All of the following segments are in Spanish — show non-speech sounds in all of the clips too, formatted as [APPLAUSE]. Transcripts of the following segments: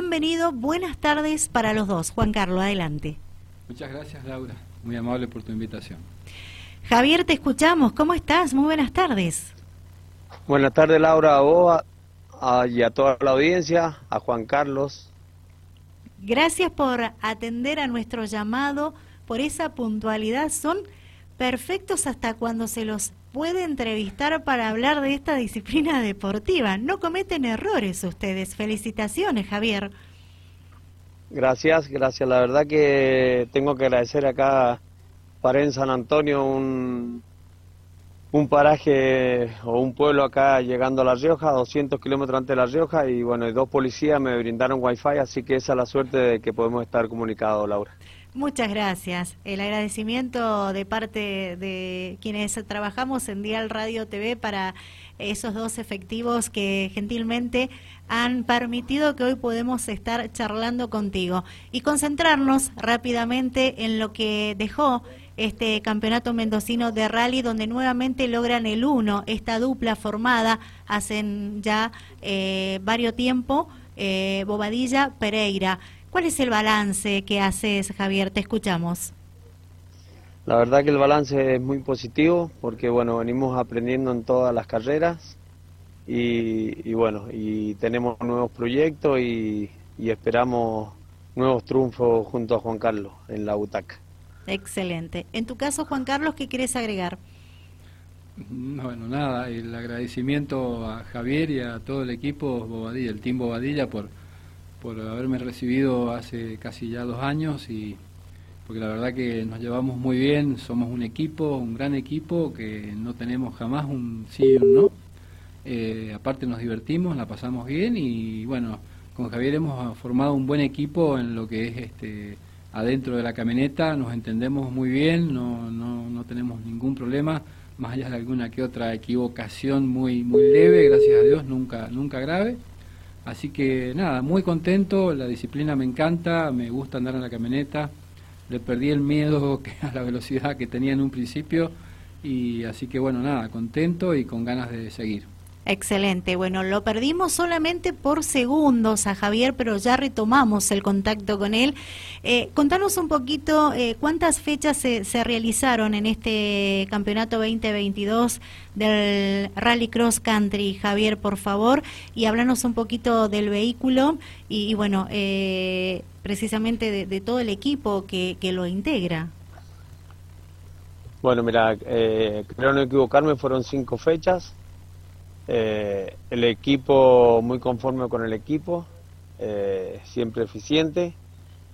bienvenido, buenas tardes para los dos. Juan Carlos, adelante. Muchas gracias Laura, muy amable por tu invitación. Javier, te escuchamos, ¿cómo estás? Muy buenas tardes. Buenas tardes Laura, a vos y a toda la audiencia, a Juan Carlos. Gracias por atender a nuestro llamado, por esa puntualidad. Son perfectos hasta cuando se los puede entrevistar para hablar de esta disciplina deportiva. No cometen errores ustedes. Felicitaciones, Javier. Gracias, gracias. La verdad que tengo que agradecer acá para en San Antonio un, un paraje o un pueblo acá llegando a La Rioja, 200 kilómetros antes de La Rioja, y bueno, y dos policías me brindaron wifi, así que esa es la suerte de que podemos estar comunicados, Laura. Muchas gracias. El agradecimiento de parte de quienes trabajamos en Dial Radio TV para esos dos efectivos que gentilmente han permitido que hoy podemos estar charlando contigo y concentrarnos rápidamente en lo que dejó este campeonato mendocino de rally donde nuevamente logran el uno, esta dupla formada hacen ya eh, varios tiempo, eh, Bobadilla Pereira. ¿Cuál es el balance que haces, Javier? Te escuchamos. La verdad que el balance es muy positivo porque bueno, venimos aprendiendo en todas las carreras y, bueno, y tenemos nuevos proyectos y, esperamos nuevos triunfos junto a Juan Carlos en la butaca. Excelente. En tu caso, Juan Carlos, ¿qué quieres agregar? Bueno, nada, el agradecimiento a Javier y a todo el equipo Bobadilla, el team Bobadilla por por haberme recibido hace casi ya dos años y porque la verdad que nos llevamos muy bien, somos un equipo, un gran equipo, que no tenemos jamás un sí y un no. Eh, aparte nos divertimos, la pasamos bien y bueno, con Javier hemos formado un buen equipo en lo que es este adentro de la camioneta, nos entendemos muy bien, no, no, no tenemos ningún problema, más allá de alguna que otra equivocación muy, muy leve, gracias a Dios, nunca, nunca grave. Así que nada, muy contento, la disciplina me encanta, me gusta andar en la camioneta, le perdí el miedo [LAUGHS] a la velocidad que tenía en un principio y así que bueno, nada, contento y con ganas de seguir. Excelente. Bueno, lo perdimos solamente por segundos a Javier, pero ya retomamos el contacto con él. Eh, contanos un poquito eh, cuántas fechas se, realizaron en este campeonato 2022 del Rally Cross Country, Javier, por favor, y háblanos un poquito del vehículo y, bueno, eh, precisamente de, todo el equipo que, que lo integra. Bueno, mira, creo no equivocarme, fueron cinco fechas. Eh, el equipo muy conforme con el equipo, eh, siempre eficiente.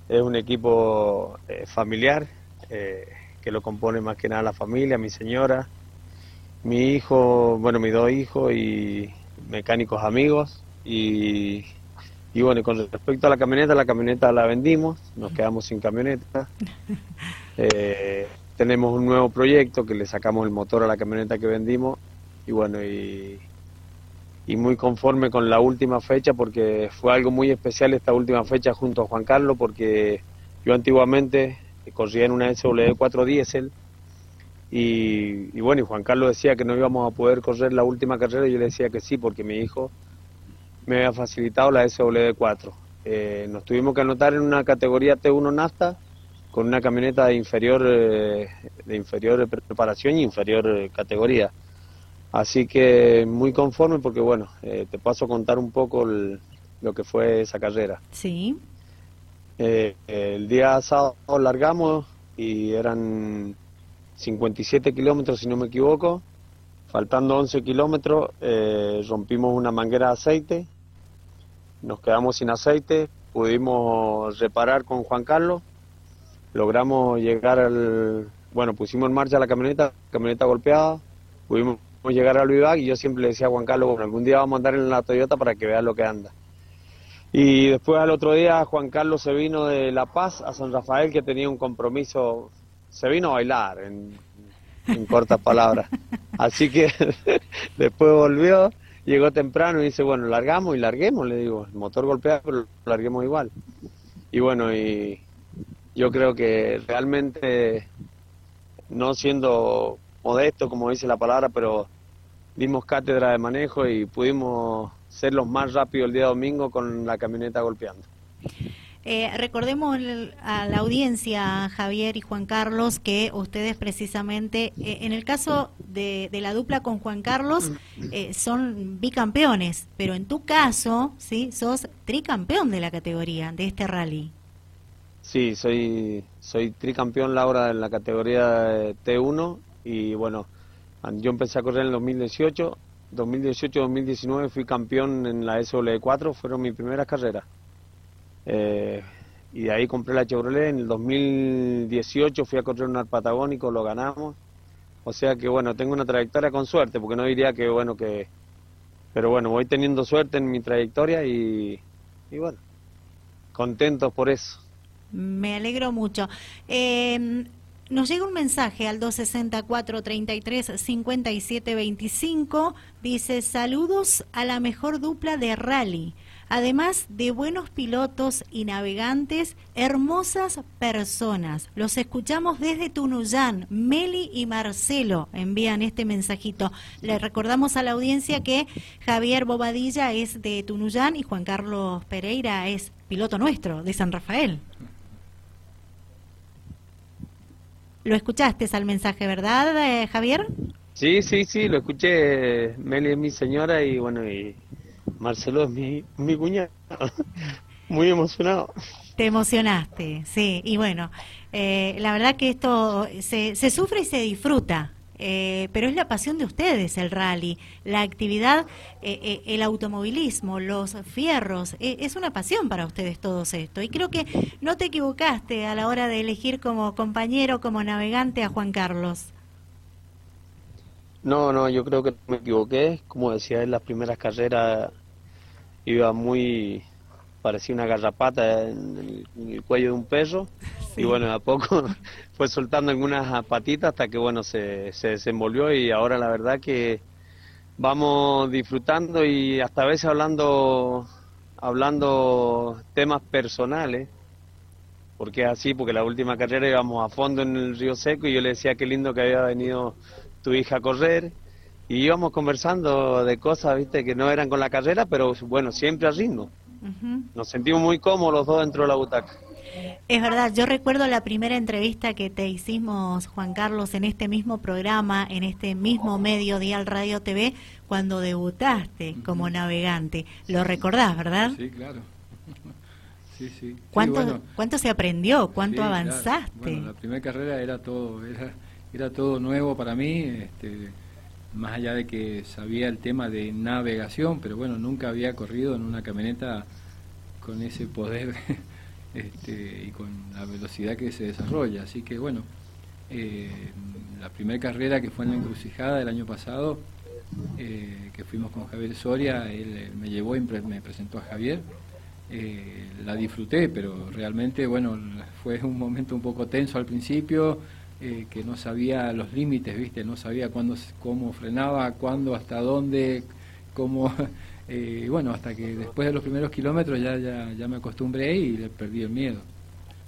Es un equipo eh, familiar que lo compone más que nada la familia, mi señora, mi hijo, bueno, mis dos hijos y mecánicos amigos. Y, y bueno, con respecto a la camioneta, la camioneta la vendimos, nos quedamos sin camioneta. [LAUGHS] tenemos un nuevo proyecto que le sacamos el motor a la camioneta que vendimos y bueno, y y muy conforme con la última fecha porque fue algo muy especial esta última fecha junto a Juan Carlos porque yo antiguamente corría en una SW4 diésel y, bueno, y Juan Carlos decía que no íbamos a poder correr la última carrera y yo le decía que sí porque mi hijo me había facilitado la SW4. Eh, nos tuvimos que anotar en una categoría T1 NAFTA con una camioneta de inferior, eh, de inferior preparación y inferior eh, categoría. Así que muy conforme porque, bueno, eh, te paso a contar un poco lo que fue esa carrera. Sí. Eh, el día sábado largamos y eran 57 kilómetros, si no me equivoco. Faltando 11 kilómetros, eh, rompimos una manguera de aceite, nos quedamos sin aceite, pudimos reparar con Juan Carlos, logramos llegar al... Bueno, pusimos en marcha la camioneta, camioneta golpeada, pudimos llegar al Vivac y yo siempre le decía a Juan Carlos, bueno, algún día vamos a andar en la Toyota para que vea lo que anda. Y después al otro día Juan Carlos se vino de La Paz a San Rafael que tenía un compromiso, se vino a bailar en, cortas palabras. Así que [LAUGHS] después volvió, llegó temprano y dice, bueno, largamos y larguemos, le digo, el motor golpea, pero larguemos igual. Y bueno, y yo creo que realmente, no siendo modesto, como dice la palabra, pero dimos cátedra de manejo y pudimos ser los más rápidos el día domingo con la camioneta golpeando. Eh, recordemos a la audiencia, Javier y Juan Carlos, que ustedes precisamente, eh, en el caso de, la dupla con Juan Carlos, eh, son bicampeones, pero en tu caso, sí, sos tricampeón de la categoría, de este rally. Sí, soy, soy tricampeón Laura en la categoría T1 y bueno, yo empecé a correr en el 2018, 2018-2019 fui campeón en la SW4, fueron mis primeras carreras. Eh, y de ahí compré la Chevrolet. En el 2018 fui a correr un Patagónico, lo ganamos. O sea que bueno, tengo una trayectoria con suerte, porque no diría que bueno que... Pero bueno, voy teniendo suerte en mi trayectoria y, bueno, contentos por eso. Me alegro mucho. Eh, nos llega un mensaje al 264 33 57 25. Dice: Saludos a la mejor dupla de rally. Además de buenos pilotos y navegantes, hermosas personas. Los escuchamos desde Tunuyán. Meli y Marcelo envían este mensajito. Le recordamos a la audiencia que Javier Bobadilla es de Tunuyán y Juan Carlos Pereira es piloto nuestro de San Rafael. Lo escuchaste al mensaje, ¿verdad, eh, Javier? Sí, sí, sí, lo escuché. Meli es mi señora y bueno, y Marcelo es mi, mi cuñado. [LAUGHS] Muy emocionado. Te emocionaste, sí. Y bueno, eh, la verdad que esto se, se sufre y se disfruta. Eh, pero es la pasión de ustedes el rally, la actividad, eh, eh, el automovilismo, los fierros, es una pasión para ustedes todo esto. Y creo que no te equivocaste a la hora de elegir como compañero, como navegante a Juan Carlos. No, no, yo creo que me equivoqué. Como decía en las primeras carreras iba muy, parecía una garrapata en el, cuello de un perro. [LAUGHS] Y bueno, a poco [LAUGHS] fue soltando algunas patitas hasta que bueno se, se desenvolvió. Y ahora la verdad que vamos disfrutando y hasta a veces hablando hablando temas personales. Porque es así porque la última carrera íbamos a fondo en el río seco y yo le decía qué lindo que había venido tu hija a correr. Y íbamos conversando de cosas viste que no eran con la carrera pero bueno siempre al ritmo nos sentimos muy cómodos los dos dentro de la butaca es verdad, yo recuerdo la primera entrevista que te hicimos, Juan Carlos, en este mismo programa, en este mismo medio Dial Radio TV, cuando debutaste como navegante. ¿Lo recordás, verdad? Sí, claro. [LAUGHS] Sí, sí. ¿Cuánto, ¿cuánto se aprendió? ¿Cuánto avanzaste? Bueno, la primera carrera era todo, era, era todo nuevo para mí, este, más allá de que sabía el tema de navegación, pero bueno, nunca había corrido en una camioneta con ese poder [LAUGHS] este, y con la velocidad que se desarrolla. Así que bueno, eh, la primera carrera que fue en la encrucijada del año pasado, eh, que fuimos con Javier Soria, él me llevó y me presentó a Javier. Eh, la disfruté, pero realmente, bueno, fue un momento un poco tenso al principio, que no sabía los límites, ¿viste? No sabía cuándo, cómo frenaba, cuándo, hasta dónde, cómo [LAUGHS] eh, bueno, hasta que después de los primeros kilómetros ya, ya, ya me acostumbré y le perdí el miedo.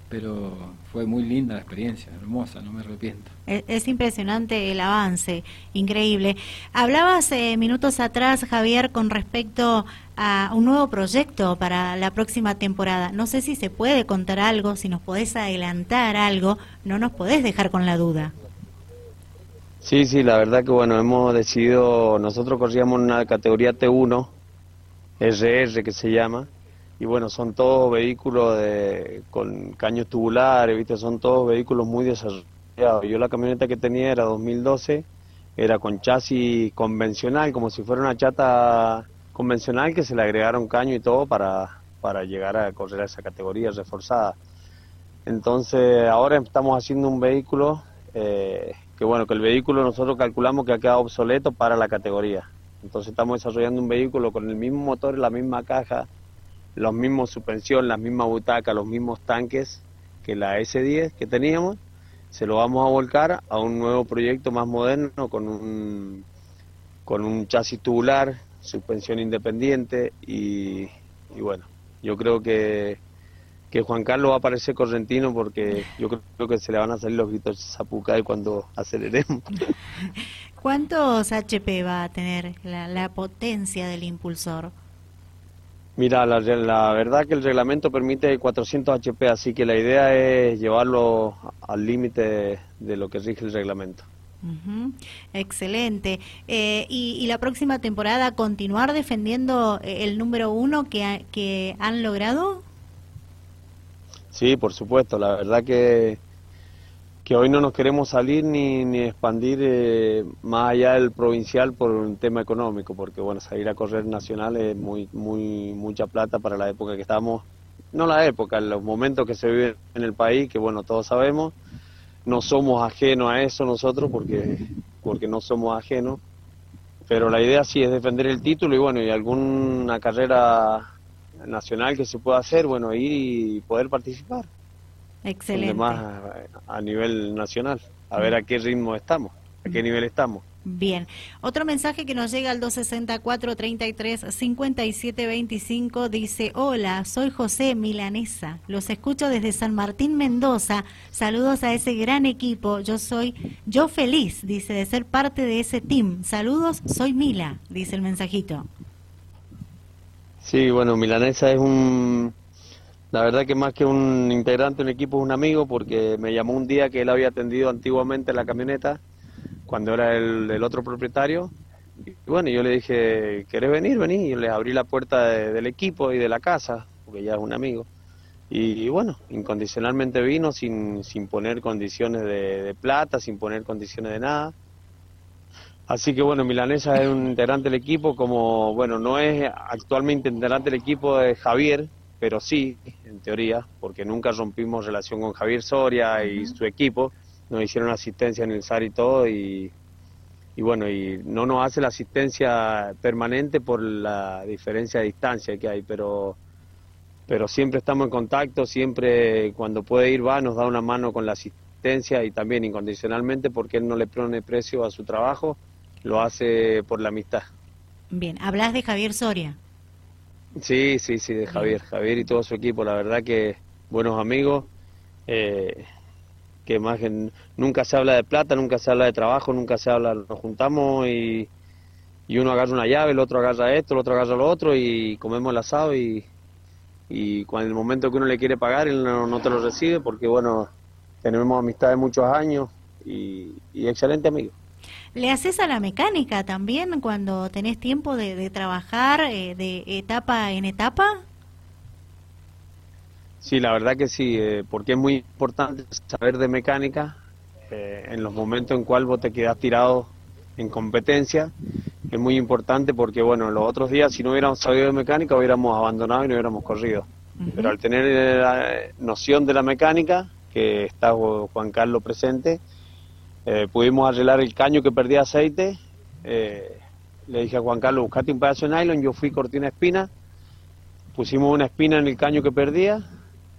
Pero fue muy linda la experiencia, hermosa, no me arrepiento. Es, impresionante el avance, increíble. Hablabas eh, minutos atrás, Javier, con respecto a un nuevo proyecto para la próxima temporada. No sé si se puede contar algo, si nos podés adelantar algo, no nos podés dejar con la duda. Sí, sí, la verdad que bueno, hemos decidido, nosotros corríamos una categoría T1, RR que se llama, y bueno, son todos vehículos de, con caños tubulares, ¿viste? son todos vehículos muy desarrollados. Yo la camioneta que tenía era 2012, era con chasis convencional, como si fuera una chata convencional que se le agregaron caño y todo para, para llegar a correr a esa categoría reforzada. Entonces ahora estamos haciendo un vehículo eh, que bueno, que el vehículo nosotros calculamos que ha quedado obsoleto para la categoría. Entonces estamos desarrollando un vehículo con el mismo motor, la misma caja, los mismos suspensión, las mismas butacas, los mismos tanques que la S10 que teníamos. Se lo vamos a volcar a un nuevo proyecto más moderno con un, con un chasis tubular, suspensión independiente y, bueno, yo creo que, que Juan Carlos va a parecer correntino porque yo creo que se le van a salir los gritos zapucay cuando aceleremos. [LAUGHS] ¿Cuántos HP va a tener la, potencia del impulsor? Mira, la, la, verdad que el reglamento permite 400 HP, así que la idea es llevarlo al límite de lo que rige el reglamento. Excelente. Eh, y, la próxima temporada continuar defendiendo eh, el número uno que, que han logrado? Sí, por supuesto. La verdad que que hoy no nos queremos salir ni, ni expandir eh, más allá del provincial por un tema económico, porque bueno, salir a correr nacional es muy, muy, mucha plata para la época que estamos, no la época, los momentos que se viven en el país, que bueno, todos sabemos, no somos ajenos a eso nosotros porque, porque no somos ajenos, pero la idea sí es defender el título y bueno, y alguna carrera nacional que se pueda hacer, bueno, ir y poder participar. Excelente. Más a, nivel nacional, a ver a qué ritmo estamos, a qué nivel estamos. Bien. Otro mensaje que nos llega al 264 33 57 25 dice: Hola, soy José Milanesa. Los escucho desde San Martín, Mendoza. Saludos a ese gran equipo. Yo soy yo feliz, dice, de ser parte de ese team. Saludos, soy Mila, dice el mensajito. Sí, bueno, Milanesa es un la verdad que más que un integrante de un equipo es un amigo porque me llamó un día que él había atendido antiguamente la camioneta cuando era el, otro propietario. Y bueno, yo le dije, ¿querés venir? Vení. Y les abrí la puerta del equipo y de la casa, porque ya es un amigo. Y, bueno, incondicionalmente vino sin, sin poner condiciones de, de, plata, sin poner condiciones de nada. Así que bueno, Milanesa es un integrante del equipo, como bueno, no es actualmente integrante del equipo de Javier, pero sí, en teoría, porque nunca rompimos relación con Javier Soria y su equipo, nos hicieron asistencia en el SAR y todo, y, y bueno, y no nos hace la asistencia permanente por la diferencia de distancia que hay, pero, pero siempre estamos en contacto, siempre cuando puede ir va, nos da una mano con la asistencia y también incondicionalmente porque él no le pone precio a su trabajo, lo hace por la amistad. Bien, hablas de Javier Soria. Sí, sí, sí, de Javier. Javier y todo su equipo, la verdad que buenos amigos. Eh, que más que nunca se habla de plata, nunca se habla de trabajo, nunca se habla, nos juntamos y, y uno agarra una llave, el otro agarra esto, el otro agarra lo otro y comemos el asado y, y cuando el momento que uno le quiere pagar él no, te lo recibe porque bueno, tenemos amistad de muchos años y, excelente amigo. ¿Le haces a la mecánica también cuando tenés tiempo de, trabajar eh, de etapa en etapa? Sí, la verdad que sí, eh, porque es muy importante saber de mecánica eh, en los momentos en cual vos te quedás tirado en competencia. Es muy importante porque, bueno, los otros días si no hubiéramos sabido de mecánica hubiéramos abandonado y no hubiéramos corrido. Pero al tener la noción de la mecánica, que está Juan Carlos presente, eh, pudimos arreglar el caño que perdía aceite. Eh, le dije a Juan Carlos, buscate un pedazo de nylon, yo fui cortina espina, pusimos una espina en el caño que perdía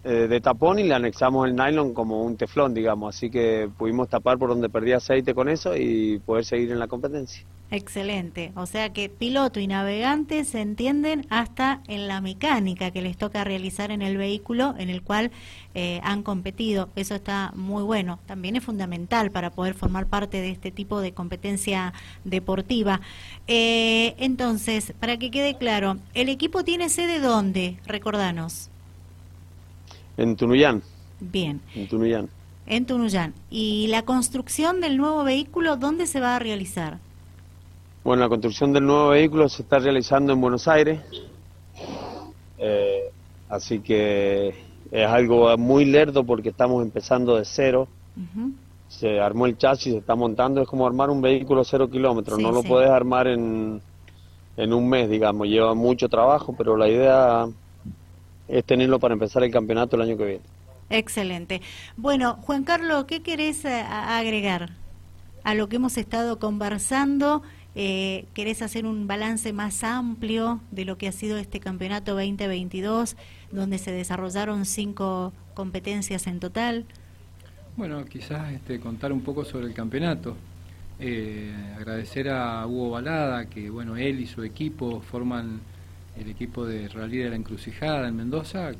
eh, de tapón y le anexamos el nylon como un teflón, digamos, así que pudimos tapar por donde perdía aceite con eso y poder seguir en la competencia. Excelente. O sea que piloto y navegante se entienden hasta en la mecánica que les toca realizar en el vehículo en el cual eh, han competido. Eso está muy bueno. También es fundamental para poder formar parte de este tipo de competencia deportiva. Eh, entonces, para que quede claro, ¿el equipo tiene sede dónde? Recordanos. En Tunuyán. Bien. En Tunuyán. En Tunuyán. ¿Y la construcción del nuevo vehículo dónde se va a realizar? Bueno, la construcción del nuevo vehículo se está realizando en Buenos Aires, eh, así que es algo muy lerdo porque estamos empezando de cero. Se armó el chasis, se está montando, es como armar un vehículo cero kilómetros, no lo puedes armar en, en un mes, digamos, lleva mucho trabajo, pero la idea es tenerlo para empezar el campeonato el año que viene. Excelente. Bueno, Juan Carlos, ¿qué querés eh, agregar a lo que hemos estado conversando? Eh, ¿Querés hacer un balance más amplio de lo que ha sido este campeonato 2022, donde se desarrollaron cinco competencias en total? Bueno, quizás este, contar un poco sobre el campeonato. Eh, agradecer a Hugo Balada, que bueno, él y su equipo forman el equipo de Rally de la Encrucijada en Mendoza,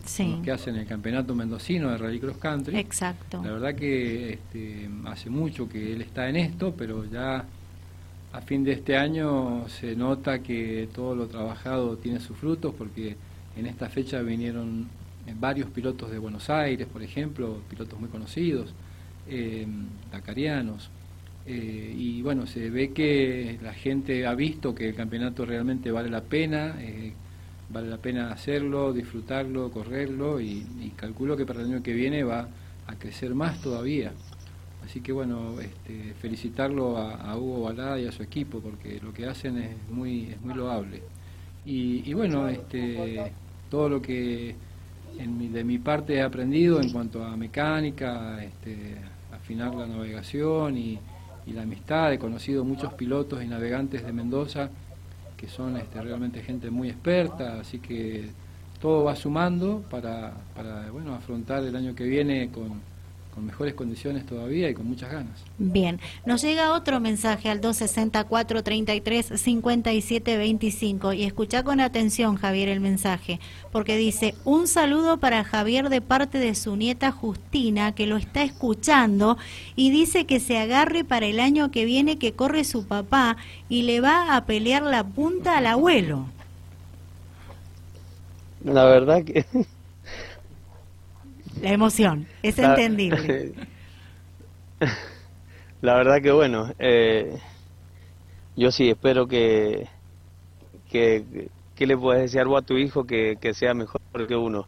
que hacen el campeonato mendocino de Rally Cross Country. Exacto. La verdad que este, hace mucho que él está en esto, pero ya a fin de este año se nota que todo lo trabajado tiene sus frutos porque en esta fecha vinieron varios pilotos de Buenos Aires, por ejemplo, pilotos muy conocidos, eh, dacarianos. Eh, y bueno, se ve que la gente ha visto que el campeonato realmente vale la pena, eh, vale la pena hacerlo, disfrutarlo, correrlo y, calculo que para el año que viene va a crecer más todavía. Así que bueno, este, felicitarlo a, Hugo Balada y a su equipo porque lo que hacen es muy, es muy loable. Y, y bueno, este, todo lo que de mi parte he aprendido en cuanto a mecánica, este, afinar la navegación y, la amistad. He conocido muchos pilotos y navegantes de Mendoza que son este, realmente gente muy experta, así que todo va sumando para, para bueno, afrontar el año que viene con, con mejores condiciones todavía y con muchas ganas. Bien, nos llega otro mensaje al 264 33 57 25 y escucha con atención Javier el mensaje, porque dice, un saludo para Javier de parte de su nieta Justina que lo está escuchando y dice que se agarre para el año que viene que corre su papá y le va a pelear la punta al abuelo. La verdad que la emoción, es entendible. [LAUGHS] La verdad que bueno, eh, yo sí espero que, que, le puedas desear a tu hijo que, sea mejor que uno.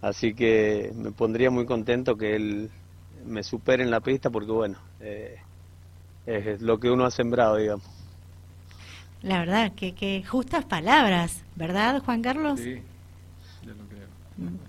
Así que me pondría muy contento que él me supere en la pista porque bueno, eh, es lo que uno ha sembrado, digamos. La verdad, que, que justas palabras, ¿verdad, Juan Carlos? Sí,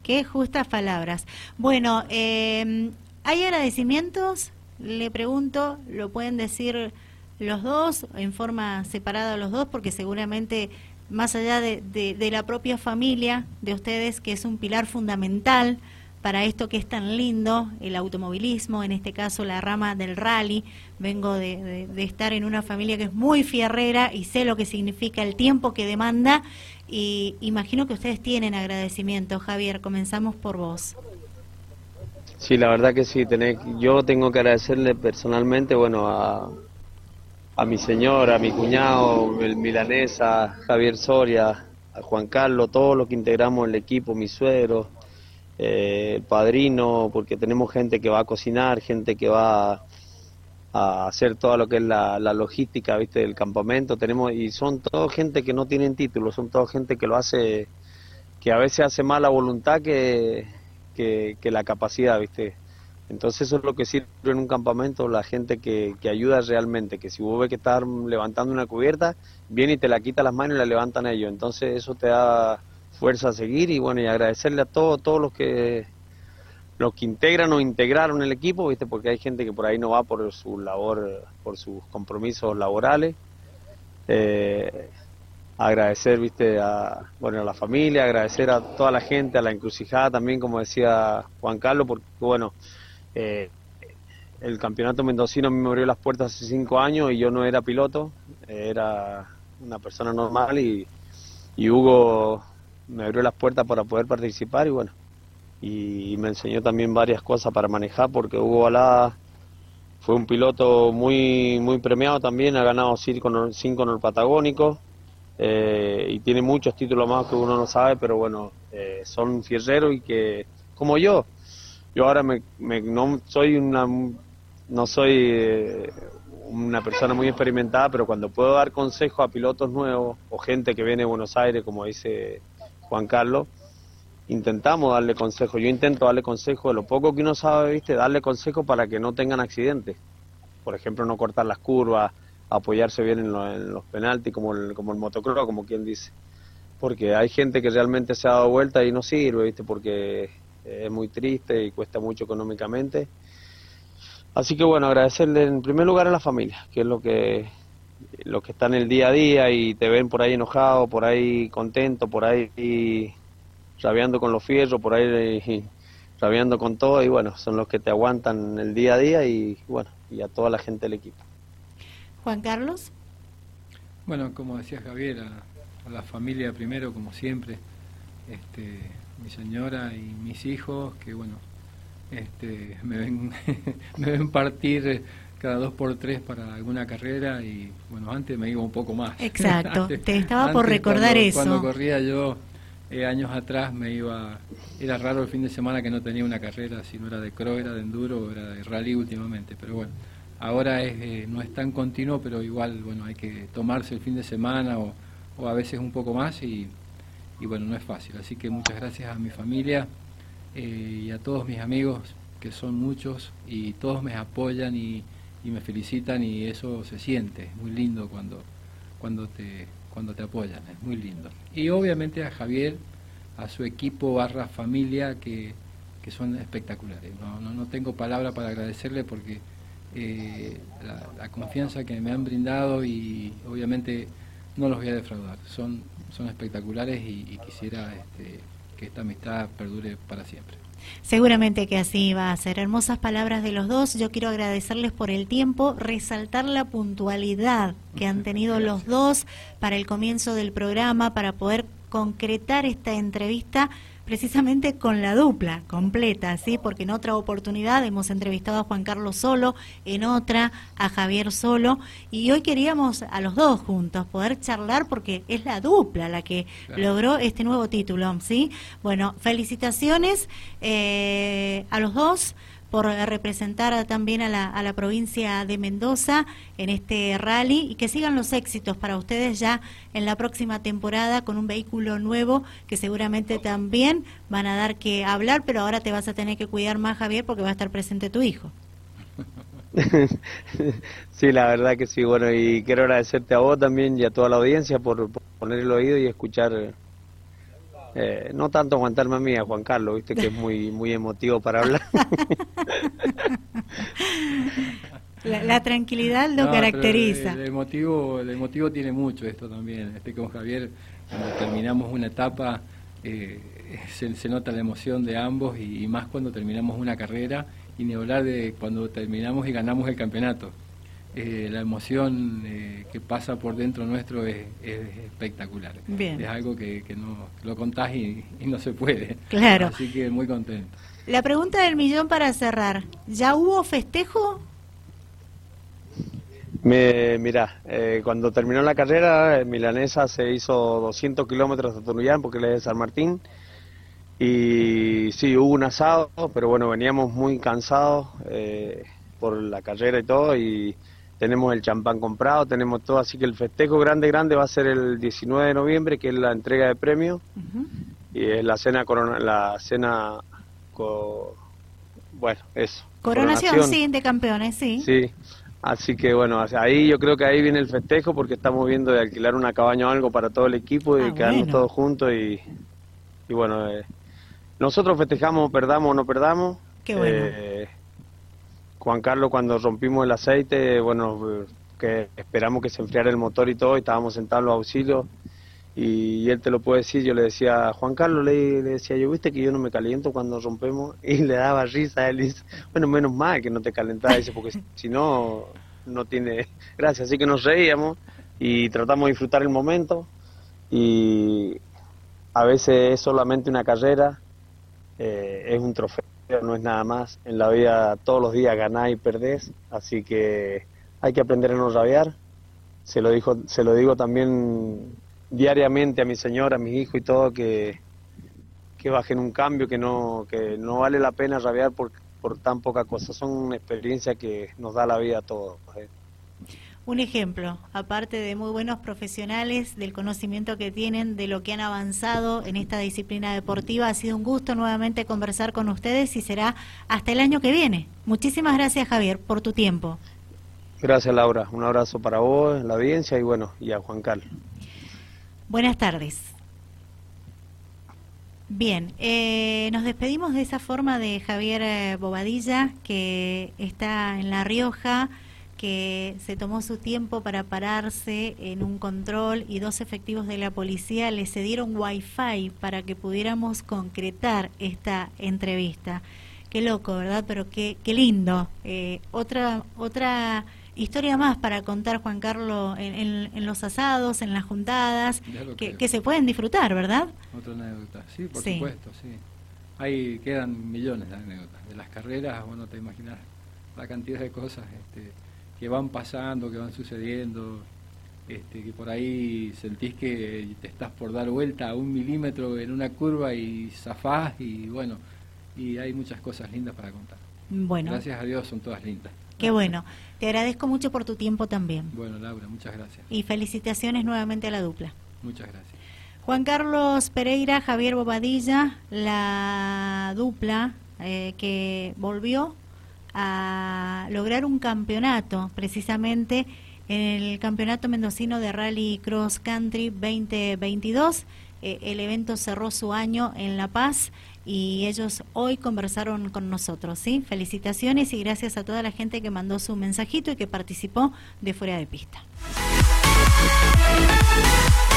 Qué justas palabras. Bueno, eh, ¿hay agradecimientos? Le pregunto, ¿lo pueden decir los dos en forma separada los dos? Porque seguramente más allá de, de, la propia familia de ustedes, que es un pilar fundamental para esto que es tan lindo, el automovilismo, en este caso la rama del rally. Vengo de, estar en una familia que es muy fierrera y sé lo que significa el tiempo que demanda y imagino que ustedes tienen agradecimiento. Javier, comenzamos por vos. Sí, la verdad que sí. Tenés, yo tengo que agradecerle personalmente, bueno, a, a mi señor, a mi cuñado, el milanesa, Javier Soria, a Juan Carlos, todos los que integramos el equipo, mi suegro, eh, el padrino, porque tenemos gente que va a cocinar, gente que va a hacer todo lo que es la, logística viste del campamento. Tenemos y son todo gente que no tienen título son toda gente que lo hace que a veces hace más la voluntad que, que, la capacidad viste entonces eso es lo que sirve en un campamento la gente que, que ayuda realmente que si vos ves que estás levantando una cubierta viene y te la quita las manos y la levantan ellos. Entonces eso te da fuerza a seguir y bueno, y agradecerle a todos, todos los que los que integran o integraron el equipo, ¿viste? Porque hay gente que por ahí no va por su labor, por sus compromisos laborales. Eh, agradecer, ¿viste? A, bueno, a la familia, agradecer a toda la gente, a la encrucijada también, como decía Juan Carlos, porque bueno, eh, el campeonato mendocino me abrió las puertas hace cinco años y yo no era piloto, era una persona normal y, y Hugo me abrió las puertas para poder participar y bueno, y me enseñó también varias cosas para manejar porque Hugo Balada fue un piloto muy muy premiado también, ha ganado cinco, cinco en el Patagónico eh, y tiene muchos títulos más que uno no sabe, pero bueno, eh, son fierreros y que, como yo, yo ahora me, no soy una no soy eh, una persona muy experimentada, pero cuando puedo dar consejos a pilotos nuevos o gente que viene de Buenos Aires, como dice Juan Carlos, intentamos darle consejo. Yo intento darle consejo de lo poco que uno sabe, ¿viste? Darle consejo para que no tengan accidentes. Por ejemplo, no cortar las curvas, apoyarse bien en, los penaltis, como el, como el motocross, como quien dice. Porque hay gente que realmente se ha dado vuelta y no sirve, ¿viste? Porque es muy triste y cuesta mucho económicamente. Así que bueno, agradecerle en primer lugar a la familia, que es lo que los que están el día a día y te ven por ahí enojado, por ahí contento, por ahí rabiando con los fierros, por ahí rabiando [LAUGHS] con todo y bueno, son los que te aguantan el día a día y bueno, y a toda la gente del equipo. Juan Carlos. Bueno, como decía Javier, a, la familia primero, como siempre, este, mi señora y mis hijos, que bueno, este, [LAUGHS] me ven, [LAUGHS] me ven partir cada dos por tres para alguna carrera y bueno, antes me iba un poco más. Exacto, te estaba por recordar eso. Cuando corría yo eh, años atrás me iba, era raro el fin de semana que no tenía una carrera, si no era de cross, era de enduro, era de rally últimamente, pero bueno, ahora es, eh, no es tan continuo, pero igual, bueno, hay que tomarse el fin de semana o, a veces un poco más y, y, bueno, no es fácil. Así que muchas gracias a mi familia eh, y a todos mis amigos, que son muchos, y todos me apoyan y, y me felicitan y eso se siente, es muy lindo cuando, cuando te cuando te apoyan, es muy lindo. Y obviamente a Javier, a su equipo barra familia, que, que son espectaculares. No, no, no, tengo palabra para agradecerle porque eh, la, confianza que me han brindado y obviamente no los voy a defraudar. Son, son espectaculares y, y quisiera este, que esta amistad perdure para siempre. Seguramente que así va a ser. Hermosas palabras de los dos. Yo quiero agradecerles por el tiempo, resaltar la puntualidad que han tenido los dos para el comienzo del programa, para poder concretar esta entrevista precisamente con la dupla completa, ¿sí? Porque en otra oportunidad hemos entrevistado a Juan Carlos Solo, en otra a Javier Solo, y hoy queríamos a los dos juntos poder charlar porque es la dupla la que claro. logró este nuevo título, ¿sí? Bueno, felicitaciones eh, a los dos por representar también a la, a la provincia de Mendoza en este rally y que sigan los éxitos para ustedes ya en la próxima temporada con un vehículo nuevo que seguramente también van a dar que hablar, pero ahora te vas a tener que cuidar más, Javier, porque va a estar presente tu hijo. [LAUGHS] sí, la verdad que sí, bueno, y quiero agradecerte a vos también y a toda la audiencia por, por poner el oído y escuchar eh, no tanto aguantarme a mí, a Juan Carlos, viste que es muy muy emotivo para hablar. [LAUGHS] la, la, tranquilidad lo no, caracteriza. El, el, emotivo, el emotivo tiene mucho esto también. Este con Javier, cuando terminamos una etapa, eh, se, se, nota la emoción de ambos y, y, más cuando terminamos una carrera y ni hablar de cuando terminamos y ganamos el campeonato eh, la emoción eh, que pasa por dentro nuestro es, es espectacular. Bien. Es algo que, que no lo contás y, y, no se puede. Claro. Así que muy contento. La pregunta del millón para cerrar. ¿Ya hubo festejo? Me, mira, eh, cuando terminó la carrera, en Milanesa se hizo 200 kilómetros de Tunuyán porque le es de San Martín. Y sí, hubo un asado, pero bueno, veníamos muy cansados eh, por la carrera y todo. Y tenemos el champán comprado, tenemos todo, así que el festejo grande, grande va a ser el 19 de noviembre, que es la entrega de premios, uh -huh. y es la cena, corona, la cena, co, bueno, eso. Coronación, coronación, sí, de campeones, sí. Sí, así que bueno, ahí yo creo que ahí viene el festejo, porque estamos viendo de alquilar una cabaña o algo para todo el equipo y ah, quedarnos bueno. todos juntos y, y bueno, eh, nosotros festejamos, perdamos o no perdamos. Qué bueno. Eh, Juan Carlos cuando rompimos el aceite, bueno, que esperamos que se enfriara el motor y todo, y estábamos sentados en los auxilios, y, él te lo puede decir, yo le decía, Juan Carlos, le, le, decía, yo viste que yo no me caliento cuando rompemos, [LAUGHS] y le daba risa a él, y dice, bueno, menos mal que no te calentás, dice, porque [LAUGHS] si no, no tiene gracia, así que nos reíamos, y tratamos de disfrutar el momento, y a veces es solamente una carrera, eh, es un trofeo no es nada más. En la vida todos los días ganás y perdés, así que hay que aprender a no rabiar. Se lo, dijo, se lo digo también diariamente a mi señora, a mis hijos y todo, que, que bajen un cambio, que no, que no vale la pena rabiar por, por tan poca cosa. Son una experiencia que nos da la vida a todos. ¿eh? Un ejemplo, aparte de muy buenos profesionales, del conocimiento que tienen, de lo que han avanzado en esta disciplina deportiva. Ha sido un gusto nuevamente conversar con ustedes y será hasta el año que viene. Muchísimas gracias, Javier, por tu tiempo. Gracias, Laura. Un abrazo para vos, la audiencia y bueno, y a Juan Carlos. Buenas tardes. Bien, eh, nos despedimos de esa forma de Javier eh, Bobadilla, que está en La Rioja que se tomó su tiempo para pararse en un control y dos efectivos de la policía le cedieron wifi para que pudiéramos concretar esta entrevista. Qué loco, ¿verdad? Pero qué, qué lindo. Eh, otra, otra historia más para contar, Juan Carlos, en, en, en los asados, en las juntadas, que, que, se pueden disfrutar, ¿verdad? Otra anécdota, sí, por sí. supuesto, sí. Ahí quedan millones de anécdotas. De las carreras, bueno, te imaginas la cantidad de cosas. Este, que van pasando, que van sucediendo. este, que por ahí sentís que te estás por dar vuelta a un milímetro en una curva y zafás y bueno, y hay muchas cosas lindas para contar. Bueno. Gracias a Dios son todas lindas. Qué bueno. Te agradezco mucho por tu tiempo también. Bueno, Laura, muchas gracias. Y felicitaciones nuevamente a la dupla. Muchas gracias. Juan Carlos Pereira, Javier Bobadilla, la dupla eh, que volvió a lograr un campeonato, precisamente en el Campeonato Mendocino de Rally Cross Country 2022. Eh, el evento cerró su año en La Paz y ellos hoy conversaron con nosotros. ¿sí? Felicitaciones y gracias a toda la gente que mandó su mensajito y que participó de fuera de pista.